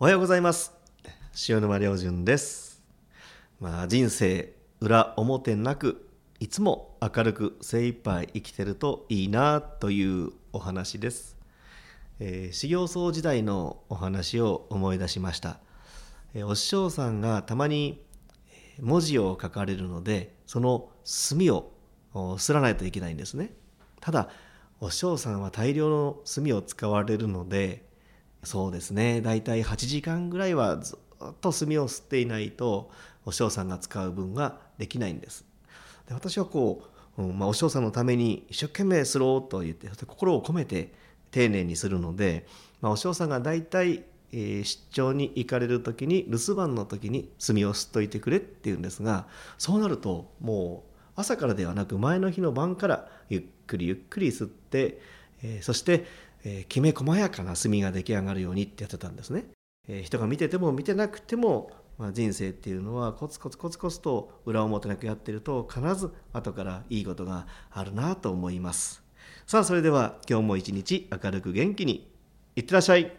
おはようございます。塩沼良純です。まあ人生裏表なくいつも明るく精一杯生きてるといいなというお話です、えー修行僧時代のお話を思い出しました、えーお師匠さんがたまに文字を書かれるのでその墨をおすらないといけないんですね。ただお師匠さんは大量の墨を使われるのでそうですね。大体8時間ぐらいはずっと墨を吸っていないとお師匠さんが使う分ができないんです。で私はこう、うんまあ、お師匠さんのために一生懸命すろうと言って心を込めて丁寧にするので、まあ、お師匠さんが大体、えー出張に行かれる時に留守番の時に墨を吸っといてくれって言うんですがそうなるともう朝からではなく前の日の晩からゆっくりゆっくり吸って、えーそして、えーきめ細やかな墨が出来上がるようにってやってたんですね。えー人が見てても見てなくても、まあ、人生っていうのはコツコツコツコツと裏表なくやってると必ず後からいいことがあるなと思います。さあそれでは今日も一日明るく元気にいってらっしゃい